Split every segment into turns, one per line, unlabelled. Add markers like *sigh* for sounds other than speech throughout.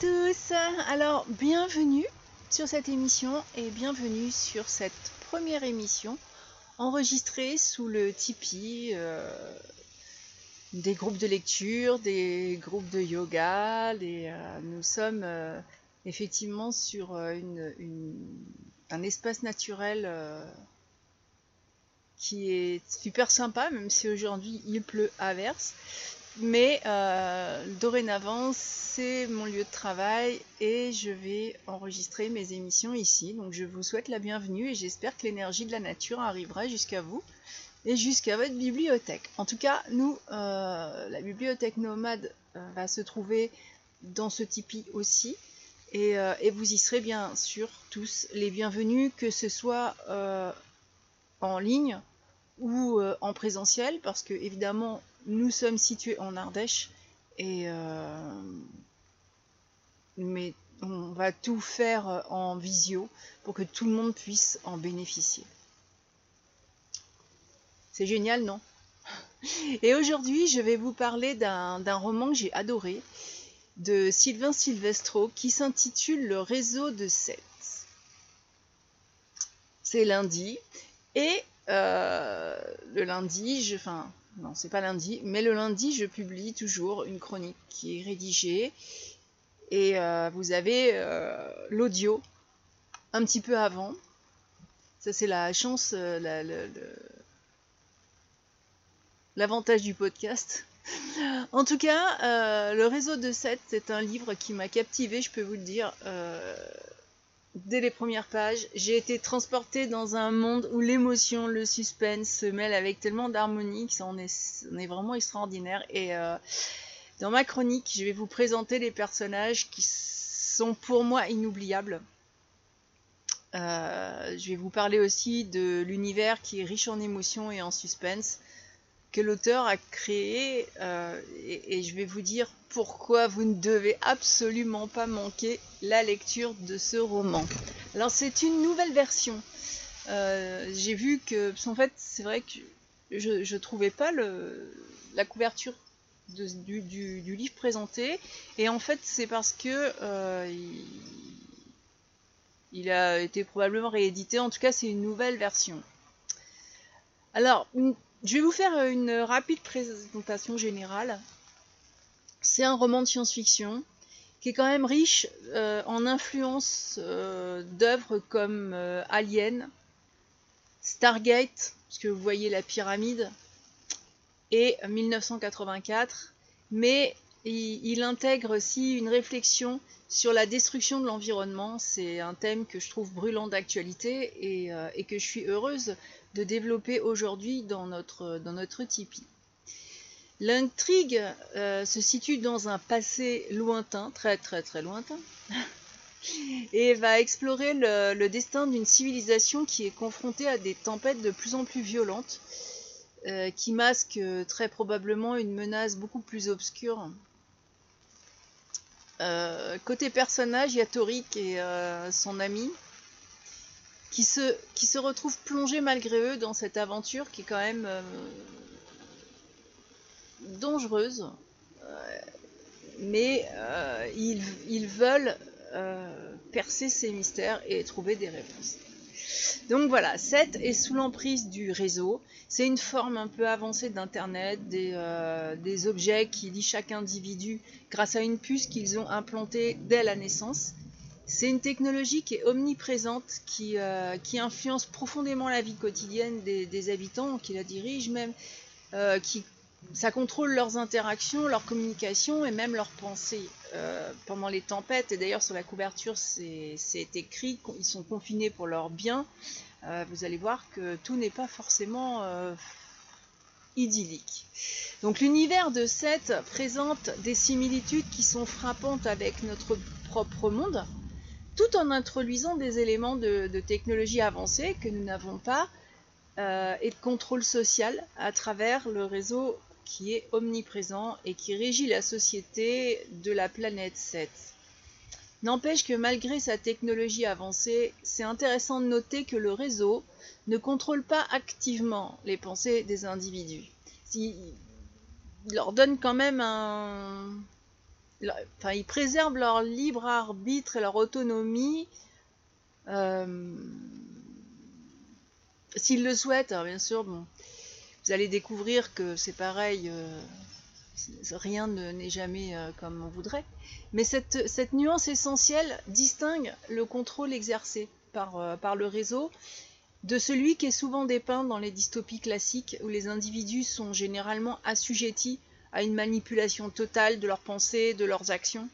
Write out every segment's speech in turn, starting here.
Tous. Alors, bienvenue sur cette émission et bienvenue sur cette première émission enregistrée sous le Tipeee euh, des groupes de lecture, des groupes de yoga. Euh, nous sommes euh, effectivement sur un espace naturel qui est super sympa, même si aujourd'hui il pleut à verse. Mais euh, dorénavant, c'est mon lieu de travail et je vais enregistrer mes émissions ici. Donc je vous souhaite la bienvenue et j'espère que l'énergie de la nature arrivera jusqu'à vous et jusqu'à votre bibliothèque. En tout cas, nous, euh, la bibliothèque nomade euh, va se trouver dans ce Tipeee aussi. Et, et, vous y serez bien sûr tous les bienvenus, que ce soit en ligne ou en présentiel, parce que évidemment nous sommes situés en Ardèche et euh, mais on va tout faire en visio pour que tout le monde puisse en bénéficier. C'est génial, non? *laughs* Et aujourd'hui, je vais vous parler d'un roman que j'ai adoré de Sylvain Silvestro qui s'intitule Le réseau de Seth. C'est lundi et euh, le lundi, je, enfin, non, c'est pas lundi, mais le lundi, je publie toujours une chronique qui est rédigée. Et euh, vous avez euh, l'audio un petit peu avant. Ça, c'est la chance, euh, l'avantage du podcast. *laughs* En tout cas, le réseau de 7, c'est un livre qui m'a captivé, je peux vous le dire dès les premières pages, j'ai été transportée dans un monde où l'émotion, le suspense se mêlent avec tellement d'harmonie que ça en est, vraiment extraordinaire. Et euh, dans ma chronique, je vais vous présenter les personnages qui sont pour moi inoubliables. Euh, je vais vous parler aussi de l'univers qui est riche en émotions et en suspense que l'auteur a créé euh, et, je vais vous dire pourquoi vous ne devez absolument pas manquer la lecture de ce roman. Alors c'est une nouvelle version. Euh, j'ai vu que, en fait c'est vrai que je ne trouvais pas le, la couverture du, livre présenté et en fait c'est parce que euh, il, il a été probablement réédité, en tout cas c'est une nouvelle version. Alors, je vais vous faire euh, une rapide présentation générale. C'est un roman de science-fiction qui est quand même riche euh, en influences euh, d'œuvres comme Alien, Stargate, puisque vous voyez la pyramide, et 1984, mais il, intègre aussi une réflexion sur la destruction de l'environnement. C'est un thème que je trouve brûlant d'actualité et, et, que je suis heureuse de développer aujourd'hui dans notre, dans notre Tipeee. L'intrigue euh, se situe dans un passé lointain, très très très lointain, *laughs* et va explorer le, destin d'une civilisation qui est confrontée à des tempêtes de plus en plus violentes, euh, qui masquent euh, très probablement une menace beaucoup plus obscure. côté personnage, il y a Torik et son ami, qui se, qui se retrouvent plongés malgré eux dans cette aventure qui est quand même euh, dangereuse. Euh, mais euh, ils, ils, veulent percer ces mystères et trouver des réponses. Donc voilà, 7 est sous l'emprise du réseau. C'est une forme un peu avancée d'Internet, des, des, objets qui lient chaque individu grâce à une puce qu'ils ont implantée dès la naissance c'est une technologie qui est omniprésente, qui, euh, influence profondément la vie quotidienne des, habitants, qui la dirige même, euh, qui ça contrôle leurs interactions, leurs communications et même leurs pensées euh, pendant les tempêtes. Et d'ailleurs sur la couverture c'est écrit qu'ils sont confinés pour leur bien. vous allez voir que tout n'est pas forcément idyllique. Donc l'univers de Seth présente des similitudes qui sont frappantes avec notre propre monde tout en introduisant des éléments de, technologie avancée que nous n'avons pas euh, et de contrôle social à travers le réseau qui est omniprésent et qui régit la société de la planète 7. N'empêche que malgré sa technologie avancée, c'est intéressant de noter que le réseau ne contrôle pas activement les pensées des individus. Il leur donne quand même un, ils préservent leur libre arbitre et leur autonomie. Euh, s'ils le souhaitent, bien sûr, vous allez découvrir que c'est pareil, euh, rien n'est jamais euh, comme on voudrait. Mais cette, cette, nuance essentielle distingue le contrôle exercé par, par le réseau de celui qui est souvent dépeint dans les dystopies classiques où les individus sont généralement assujettis à une manipulation totale de leurs pensées, de leurs actions.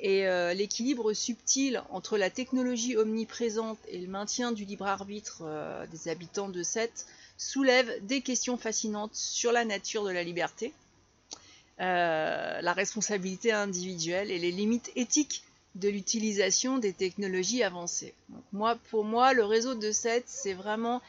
Et euh, l'équilibre subtil entre la technologie omniprésente et le maintien du libre arbitre euh, des habitants de Seth soulève des questions fascinantes sur la nature de la liberté, euh, la responsabilité individuelle et les limites éthiques de l'utilisation des technologies avancées. moi, pour moi, le réseau de Seth, c'est vraiment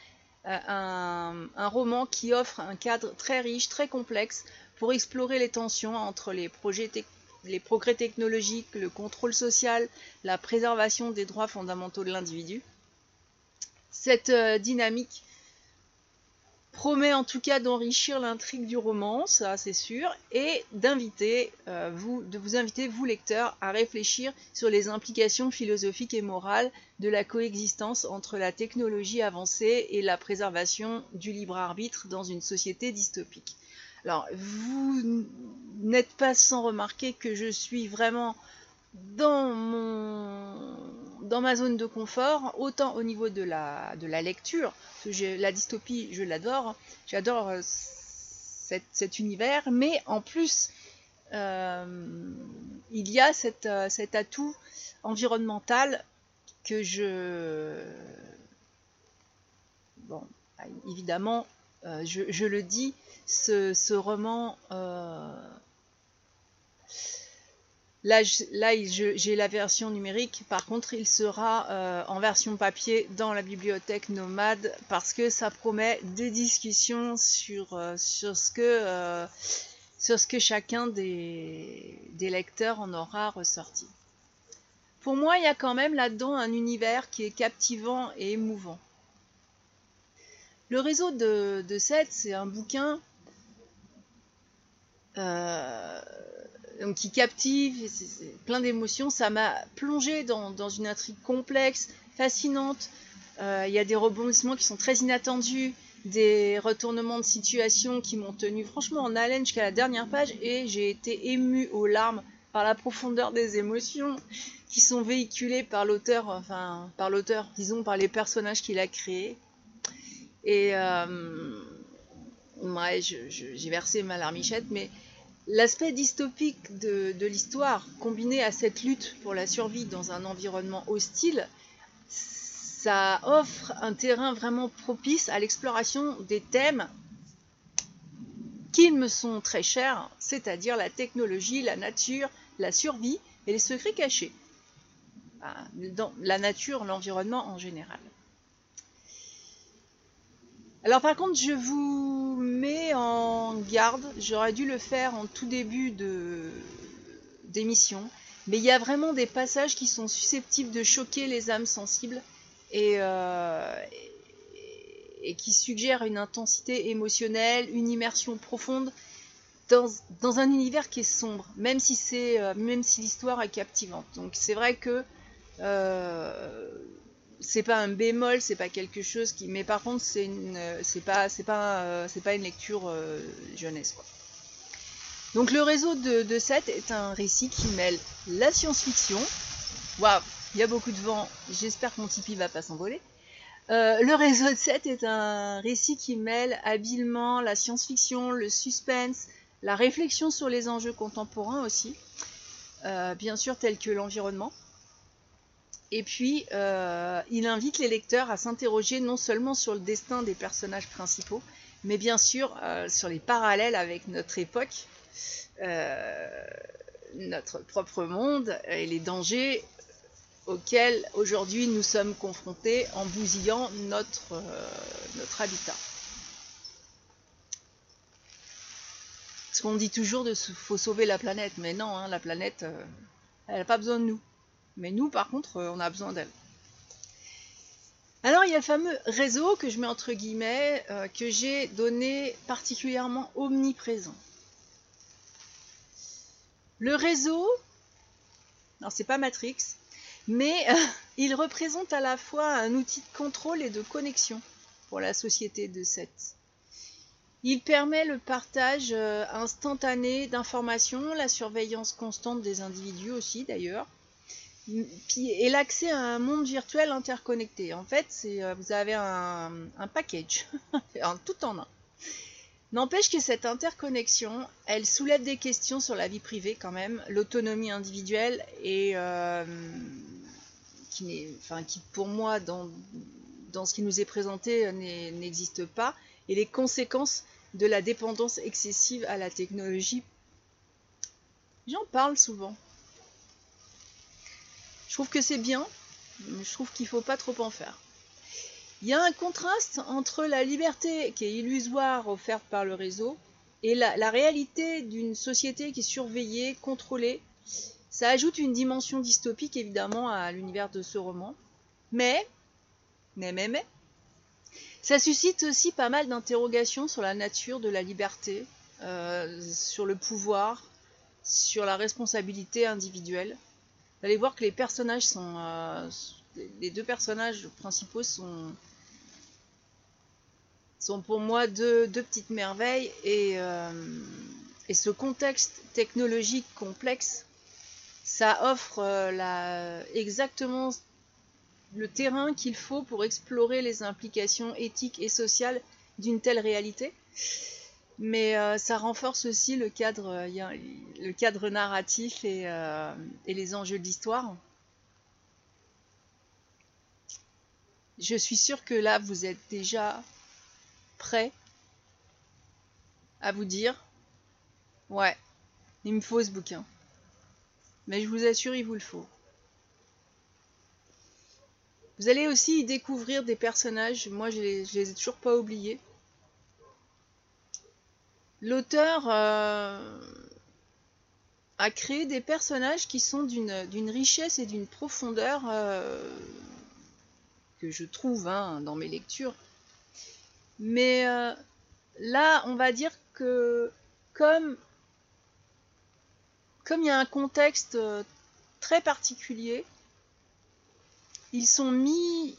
un, roman qui offre un cadre très riche, très complexe, pour explorer les tensions entre les, progrès technologiques, le contrôle social, la préservation des droits fondamentaux de l'individu. Cette euh, dynamique promet en tout cas d'enrichir l'intrigue du roman, ça c'est sûr, et euh, de vous inviter, vous lecteurs, à réfléchir sur les implications philosophiques et morales de la coexistence entre la technologie avancée et la préservation du libre arbitre dans une société dystopique. Alors, vous n'êtes pas sans remarquer que je suis vraiment dans mon dans ma zone de confort, autant au niveau de la, de la lecture, parce que la dystopie, je l'adore, j'adore euh, cet, univers, mais en plus, euh, il y a euh, cet atout environnemental que je... Bon, évidemment, je, le dis, ce, roman. Euh, là, j'ai la version numérique. Par contre, il sera euh, en version papier dans la bibliothèque nomade parce que ça promet des discussions sur, euh, sur, ce, que, sur ce que chacun des, des lecteurs en aura ressorti. Pour moi, il y a quand même là-dedans un univers qui est captivant et émouvant. Le réseau de, de Seth, c'est un bouquin euh, qui captive, plein d'émotions. Ça m'a plongé dans, une intrigue complexe, fascinante. Euh, il y a des rebondissements qui sont très inattendus, des retournements de situation qui m'ont tenu franchement en haleine jusqu'à la dernière page et j'ai été émue aux larmes par la profondeur des émotions qui sont véhiculées par l'auteur, enfin par l'auteur, disons par les personnages qu'il a créés. Et euh, j'ai versé ma larmichette, mais l'aspect dystopique de, l'histoire, combiné à cette lutte pour la survie dans un environnement hostile, ça offre un terrain vraiment propice à l'exploration des thèmes qui me sont très chers, c'est-à-dire la technologie, la nature, la survie et les secrets cachés. Dans la nature, l'environnement en général. Alors par contre, je vous mets en garde, j'aurais dû le faire en tout début d'émission, mais il y a vraiment des passages qui sont susceptibles de choquer les âmes sensibles et, euh, qui suggèrent une intensité émotionnelle, une immersion profonde dans, dans un univers qui est sombre, même si, c'est, euh, même si l'histoire est captivante. Donc c'est vrai que... Euh, c'est pas un bémol, c'est pas quelque chose qui. Mais par contre, c'est une, c'est pas, c'est pas, euh, c'est pas une lecture euh, jeunesse quoi. Donc le réseau de, de est un récit qui mêle la science-fiction. Waouh, il y a beaucoup de vent. J'espère que mon Tipeee va pas s'envoler. Euh, le réseau de Seth est un récit qui mêle habilement la science-fiction, le suspense, la réflexion sur les enjeux contemporains aussi, bien sûr tels que l'environnement. Et puis, euh, il invite les lecteurs à s'interroger non seulement sur le destin des personnages principaux, mais bien sûr euh, sur les parallèles avec notre époque, euh, notre propre monde et les dangers auxquels aujourd'hui nous sommes confrontés en bousillant notre, notre habitat. Parce qu'on dit toujours qu'il faut sauver la planète, mais non, hein, la planète, elle n'a pas besoin de nous. Mais nous, par contre, euh, on a besoin d'elle. Alors, il y a le fameux réseau que je mets entre guillemets, euh, que j'ai donné particulièrement omniprésent. Le réseau, alors c'est pas Matrix, mais il représente à la fois un outil de contrôle et de connexion pour la société de 7. Il permet le partage euh, instantané d'informations, la surveillance constante des individus aussi d'ailleurs, et l'accès à un monde virtuel interconnecté. En fait, euh, vous avez un, package, *laughs* tout en un. N'empêche que cette interconnexion, elle soulève des questions sur la vie privée quand même, l'autonomie individuelle et euh, qui, enfin, qui pour moi dans, dans ce qui nous est présenté n'existe pas et les conséquences de la dépendance excessive à la technologie. J'en parle souvent. Je trouve que c'est bien, mais je trouve qu'il ne faut pas trop en faire. Il y a un contraste entre la liberté qui est illusoire offerte par le réseau et la, réalité d'une société qui est surveillée, contrôlée. Ça ajoute une dimension dystopique évidemment à l'univers de ce roman. Mais, mais, mais, mais, ça suscite aussi pas mal d'interrogations sur la nature de la liberté, euh, sur le pouvoir, sur la responsabilité individuelle. Vous allez voir que les personnages sont... Euh, les deux personnages principaux sont, sont pour moi deux, petites merveilles et, euh, et, ce contexte technologique complexe, ça offre la, exactement le terrain qu'il faut pour explorer les implications éthiques et sociales d'une telle réalité. Mais euh, ça renforce aussi le cadre, euh, narratif euh, et, les enjeux de l'histoire. Je suis sûre que là, vous êtes déjà prêt à vous dire Ouais, il me faut ce bouquin. Mais je vous assure, il vous le faut. Vous allez aussi y découvrir des personnages, moi je les, les ai toujours pas oubliés. L'auteur euh, a créé des personnages qui sont d'une richesse et d'une profondeur euh, que je trouve hein, dans mes lectures. Mais euh, là, on va dire que comme, comme il y a un contexte très particulier, ils sont mis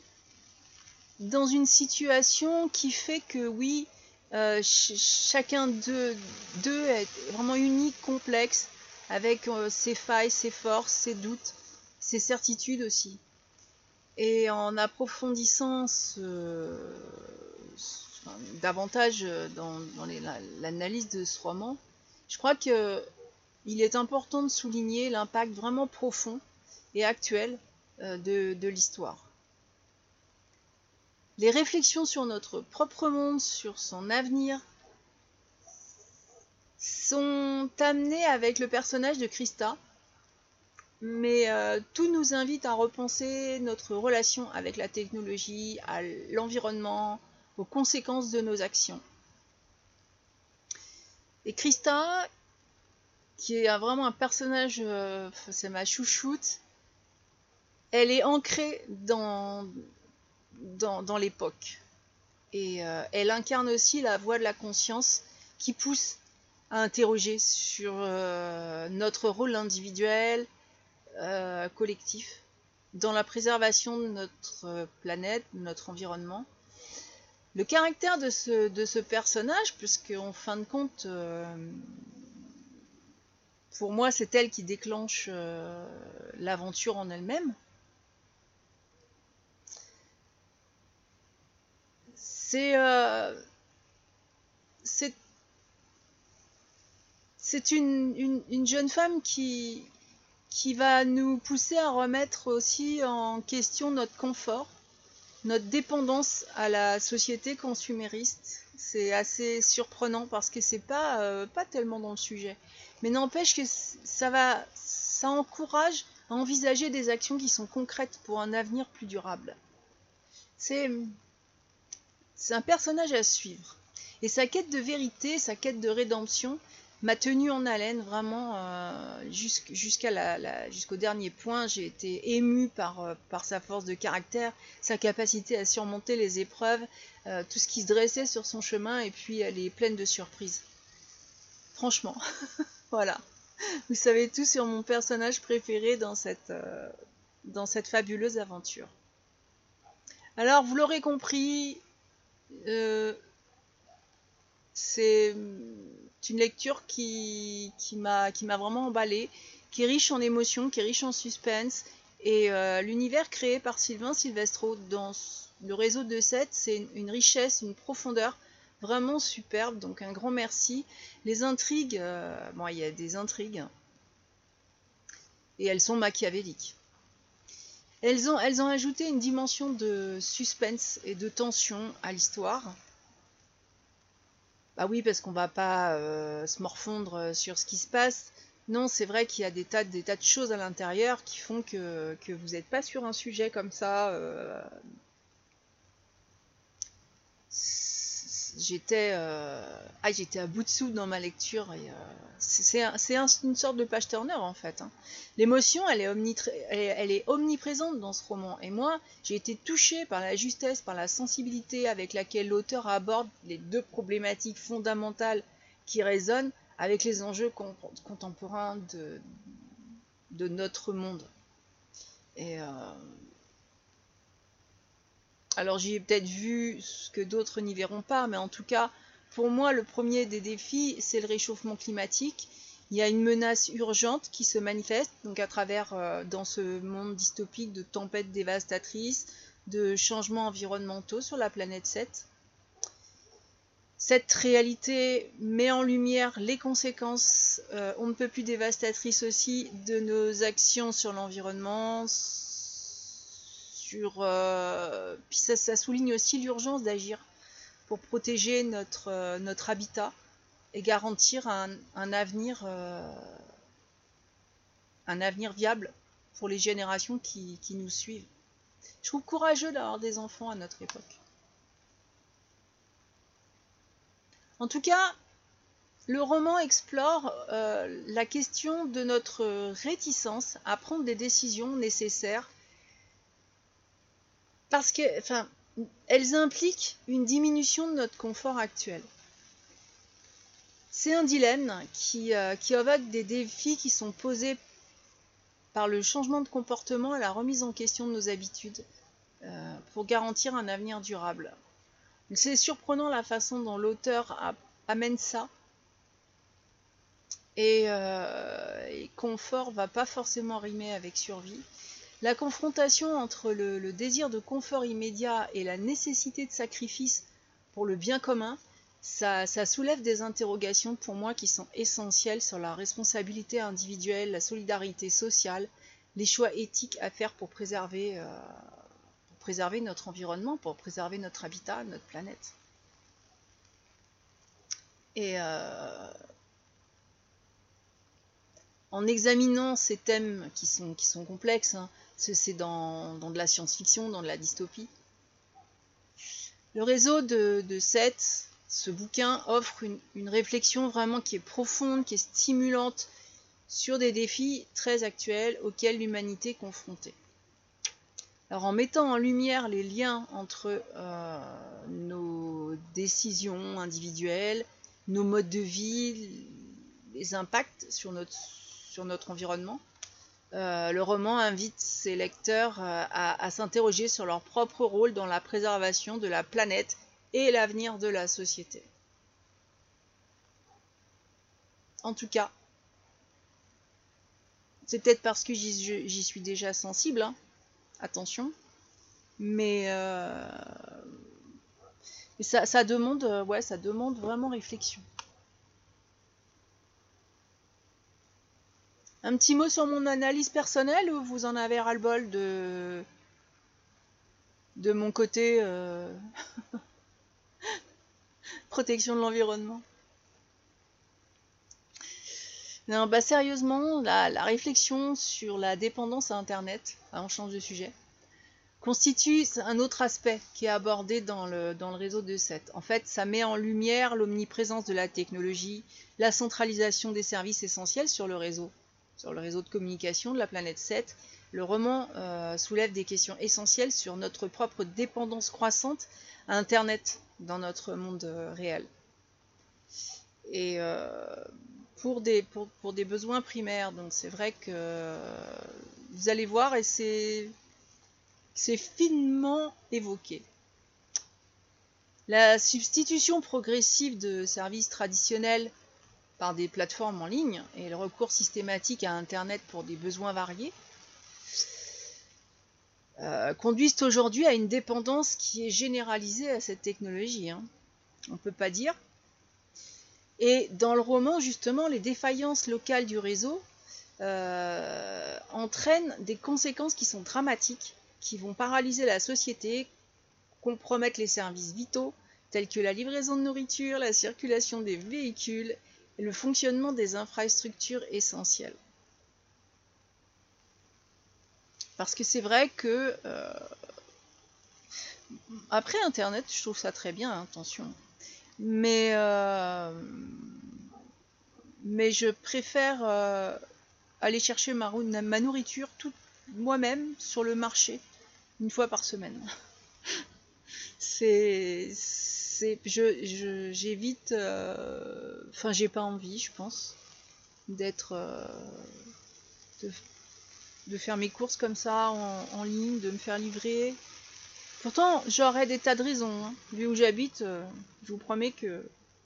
dans une situation qui fait que oui, euh, chacun d'eux, est vraiment unique, complexe, avec euh, ses failles, ses forces, ses doutes, ses certitudes aussi. Et en approfondissant davantage dans, l'analyse de ce roman, je crois qu'il est important de souligner l'impact vraiment profond et actuel euh, de, l'histoire. Les réflexions sur notre propre monde, sur son avenir, sont amenées avec le personnage de Christa, mais euh, tout nous invite à repenser notre relation avec la technologie, à l'environnement, aux conséquences de nos actions. Et Christa, qui est vraiment un personnage, euh, c'est ma chouchoute, elle est ancrée dans, dans, l'époque. Et euh, elle incarne aussi la voix de la conscience qui pousse à interroger sur euh, notre rôle individuel, euh, collectif, dans la préservation de notre planète, de notre environnement. Le caractère de ce, de ce personnage, puisque en fin de compte, pour moi, c'est elle qui déclenche l'aventure en elle-même. Euh, c'est c'est une, une, jeune femme qui, qui va nous pousser à remettre aussi en question notre confort, notre dépendance à la société consumériste. C'est assez surprenant parce que c'est pas, euh, pas tellement dans le sujet. Mais n'empêche que ça va, ça encourage à envisager des actions qui sont concrètes pour un avenir plus durable. C'est c'est un personnage à suivre. Et sa quête de vérité, sa quête de rédemption m'a tenu en haleine vraiment euh, jusqu'au dernier point. J'ai été émue par, euh, par, sa force de caractère, sa capacité à surmonter les épreuves, euh, tout ce qui se dressait sur son chemin et puis elle est pleine de surprises. Franchement, *laughs* voilà. Vous savez tout sur mon personnage préféré dans cette, dans cette fabuleuse aventure. Alors, vous l'aurez compris, euh, c'est une lecture qui, m'a vraiment emballé, qui est riche en émotions, qui est riche en suspense. Et euh, l'univers créé par Sylvain Silvestro dans le réseau de 7, c'est une richesse, une profondeur vraiment superbe. Donc un grand merci. Les intrigues, euh, bon, il y a des intrigues. Et elles sont machiavéliques. Elles ont, ajouté une dimension de suspense et de tension à l'histoire. Bah oui, parce qu'on va pas euh, se morfondre sur ce qui se passe. Non, c'est vrai qu'il y a des tas, des tas de choses à l'intérieur qui font que, vous n'êtes pas sur un sujet comme ça. Euh, j'étais euh, ah, j'étais à bout de souffle dans ma lecture. Euh, c'est une sorte de page turner en fait. Hein. L'émotion, elle, est omniprésente dans ce roman. Et moi, j'ai été touchée par la justesse, par la sensibilité avec laquelle l'auteur aborde les deux problématiques fondamentales qui résonnent avec les enjeux contemporains de, de notre monde. Et euh, alors j'y ai peut-être vu ce que d'autres n'y verront pas, mais en tout cas, pour moi, le premier des défis, c'est le réchauffement climatique. Il y a une menace urgente qui se manifeste, donc à travers, euh, dans ce monde dystopique de tempêtes dévastatrices, de changements environnementaux sur la planète 7. Cette réalité met en lumière les conséquences, euh, on ne peut plus dévastatrices aussi, de nos actions sur l'environnement, euh, puis ça, souligne aussi l'urgence d'agir pour protéger notre, euh, habitat et garantir un, avenir, euh, un avenir viable pour les générations qui, nous suivent. Je trouve courageux d'avoir des enfants à notre époque. En tout cas, le roman explore la question de notre réticence à prendre des décisions nécessaires parce que, enfin, elles impliquent une diminution de notre confort actuel. C'est un dilemme qui, euh, qui, des défis qui sont posés par le changement de comportement et la remise en question de nos habitudes euh, pour garantir un avenir durable. C'est surprenant la façon dont l'auteur amène ça. Et, euh, et confort va pas forcément rimer avec survie. La confrontation entre le, désir de confort immédiat et la nécessité de sacrifice pour le bien commun, ça, soulève des interrogations pour moi qui sont essentielles sur la responsabilité individuelle, la solidarité sociale, les choix éthiques à faire pour préserver, euh, notre environnement, pour préserver notre habitat, notre planète. Et euh, en examinant ces thèmes qui sont, qui sont complexes, hein, c'est dans, de la science-fiction, dans de la dystopie. Le réseau de, de Seth, ce bouquin offre une, réflexion vraiment qui est profonde, qui est stimulante sur des défis très actuels auxquels l'humanité est confrontée. Alors en mettant en lumière les liens entre euh, nos décisions individuelles, nos modes de vie, les impacts sur notre, sur notre environnement, euh, le roman invite ses lecteurs euh, à, s'interroger sur leur propre rôle dans la préservation de la planète et l'avenir de la société. En tout cas, c'est peut-être parce que j'y suis déjà sensible, hein. attention, mais, euh, ça, demande, ouais, ça demande vraiment réflexion. Un petit mot sur mon analyse personnelle ou vous en avez ras-le-bol de de mon côté euh, *laughs* protection de l'environnement? Non, bah sérieusement, la, réflexion sur la dépendance à Internet, on change de sujet, constitue un autre aspect qui est abordé dans le, dans le réseau de 7. En fait, ça met en lumière l'omniprésence de la technologie, la centralisation des services essentiels sur le réseau, sur le réseau de communication de la planète 7, le roman euh, soulève des questions essentielles sur notre propre dépendance croissante à Internet dans notre monde euh, réel. Et euh, pour des, pour, des besoins primaires. Donc c'est vrai que vous allez voir et c'est finement évoqué. La substitution progressive de services traditionnels par des plateformes en ligne et le recours systématique à Internet pour des besoins variés euh, conduisent aujourd'hui à une dépendance qui est généralisée à cette technologie. Hein. On ne peut pas dire. Et dans le roman, justement, les défaillances locales du réseau euh, entraînent des conséquences qui sont dramatiques, qui vont paralyser la société, compromettre les services vitaux, tels que la livraison de nourriture, la circulation des véhicules le fonctionnement des infrastructures essentielles. Parce que c'est vrai que euh, après Internet, je trouve ça très bien, hein, attention. Mais, euh, mais je préfère euh, aller chercher ma, ma nourriture moi-même sur le marché une fois par semaine. C'est je j'évite enfin j'ai pas envie je pense d'être de faire mes courses comme ça en, ligne, de me faire livrer. Pourtant, j'aurais des tas de raisons. Hein. Vu où j'habite, euh, je vous promets que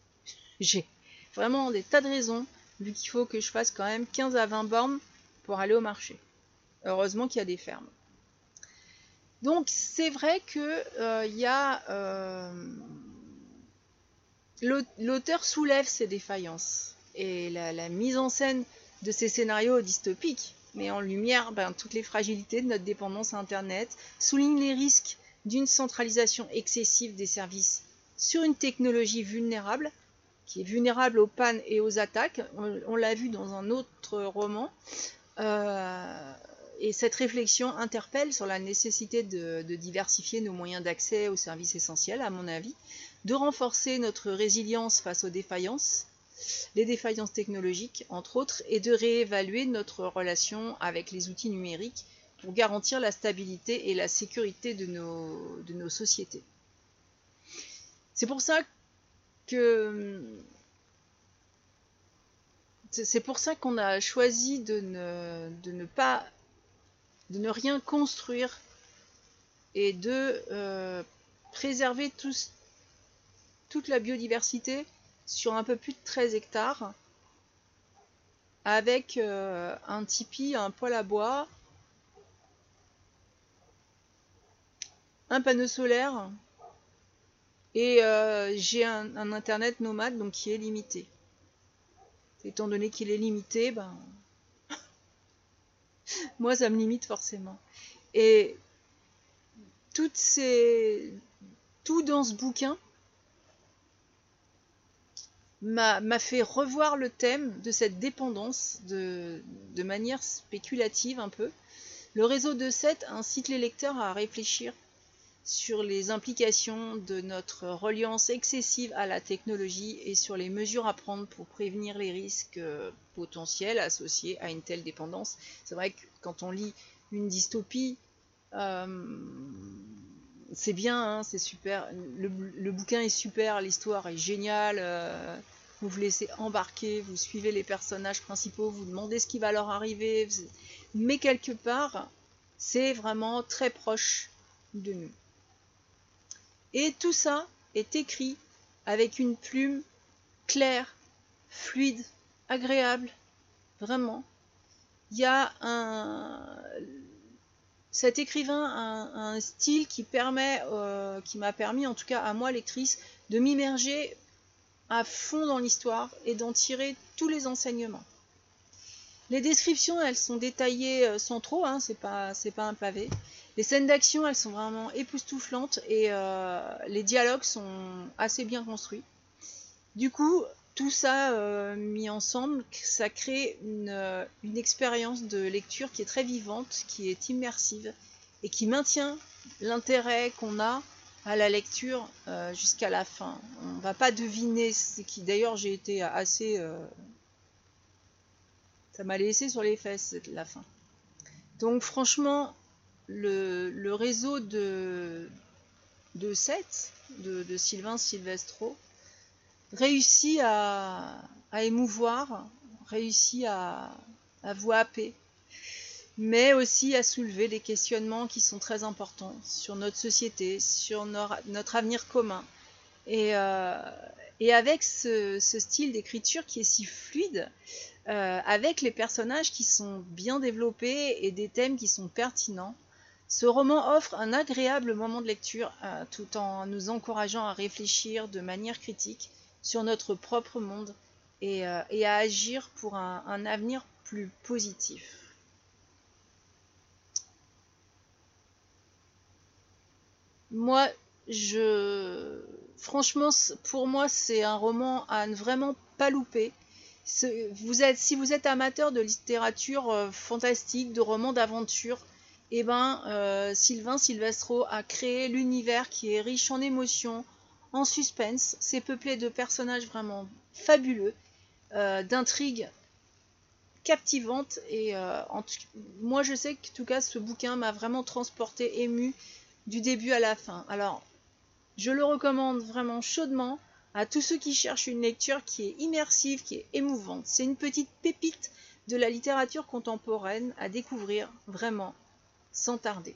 *laughs* j'ai vraiment des tas de raisons, vu qu'il faut que je fasse quand même 15 à 20 bornes pour aller au marché. Heureusement qu'il y a des fermes. Donc c'est vrai que euh, euh, l'auteur soulève ses défaillances et la mise en scène de ces scénarios dystopiques met en lumière ben, toutes les fragilités de notre dépendance à Internet, souligne les risques d'une centralisation excessive des services sur une technologie vulnérable, qui est vulnérable aux pannes et aux attaques. On, l'a vu dans un autre roman. Euh, et cette réflexion interpelle sur la nécessité de diversifier nos moyens d'accès aux services essentiels, à mon avis, de renforcer notre résilience face aux défaillances les défaillances technologiques, entre autres, et de réévaluer notre relation avec les outils numériques pour garantir la stabilité et la sécurité de nos, de nos sociétés. C'est pour ça que c'est pour ça qu'on a choisi de ne, de ne, pas de ne rien construire et de euh, préserver toute la biodiversité sur un peu plus de 13 hectares avec euh, un tipi, un poêle à bois, un panneau solaire et euh, j'ai un, internet nomade donc qui est limité. Étant donné qu'il est limité, ben *laughs* moi ça me limite forcément. Et tout dans ce bouquin m'a fait revoir le thème de cette dépendance de, manière spéculative un peu. Le réseau de 7 incite les lecteurs à réfléchir sur les implications de notre reliance excessive à la technologie et sur les mesures à prendre pour prévenir les risques euh, potentiels associés à une telle dépendance. C'est vrai que quand on lit une dystopie, euh, c'est bien, hein, c'est super. Le, bouquin est super, l'histoire est géniale. Euh, vous vous laissez embarquer, vous suivez les personnages principaux, vous demandez ce qui va leur arriver. Mais quelque part, c'est vraiment très proche de nous. Et tout ça est écrit avec une plume claire, fluide, agréable. Vraiment. Il y a un, cet écrivain un, style qui permet, euh, qui m'a permis, en tout cas à moi lectrice, de m'immerger à fond dans l'histoire et d'en tirer tous les enseignements. Les descriptions, elles sont détaillées euh, sans trop, hein, c'est pas un pavé. Les scènes d'action, elles sont vraiment époustouflantes et euh, les dialogues sont assez bien construits. Du coup, tout ça euh, mis ensemble, ça crée euh, une, expérience de lecture qui est très vivante, qui est immersive et qui maintient l'intérêt qu'on a à la lecture jusqu'à la fin. On va pas deviner ce qui. D'ailleurs, j'ai été assez. ça m'a laissé sur les fesses la fin. Donc, franchement, le, réseau de, de 7 de, Sylvain Silvestro réussi à, émouvoir réussi à, vous happer, mais aussi à soulever des questionnements qui sont très importants sur notre société, sur notre avenir commun. Et, euh, avec ce, style d'écriture qui est si fluide, euh, avec les personnages qui sont bien développés et des thèmes qui sont pertinents, ce roman offre un agréable moment de lecture euh, tout en nous encourageant à réfléchir de manière critique sur notre propre monde et, euh, à agir pour un, avenir plus positif. Moi, je... Franchement, pour moi, c'est un roman à ne vraiment pas louper. Si vous êtes amateur de littérature euh, fantastique, de romans d'aventure, eh ben, euh, Sylvain Silvestro a créé l'univers qui est riche en émotions, en suspense. C'est peuplé de personnages vraiment fabuleux, euh, d'intrigues captivantes. Et euh, moi, je sais que, en tout cas, ce bouquin m'a vraiment transporté, ému du début à la fin. Alors, je le recommande vraiment chaudement à tous ceux qui cherchent une lecture qui est immersive, qui est émouvante. C'est une petite pépite de la littérature contemporaine à découvrir vraiment sans tarder.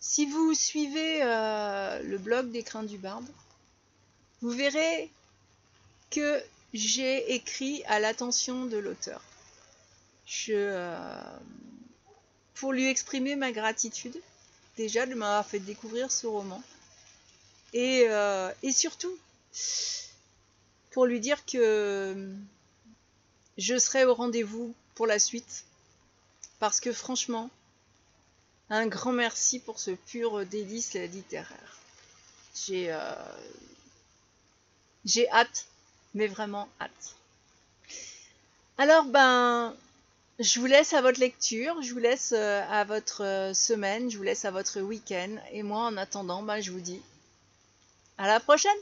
Si vous suivez euh, le blog des craintes du barde, vous verrez que j'ai écrit à l'attention de l'auteur. Euh, pour lui exprimer ma gratitude, déjà de m'avoir fait découvrir ce roman. Euh, et, surtout, pour lui dire que je serai au rendez-vous pour la suite. Parce que franchement, un grand merci pour ce pur délice littéraire. J'ai euh, j'ai hâte, mais vraiment hâte. Alors ben, je vous laisse à votre lecture, je vous laisse euh, à votre euh, semaine, je vous laisse à votre week-end. Et moi, en attendant, ben, je vous dis à la prochaine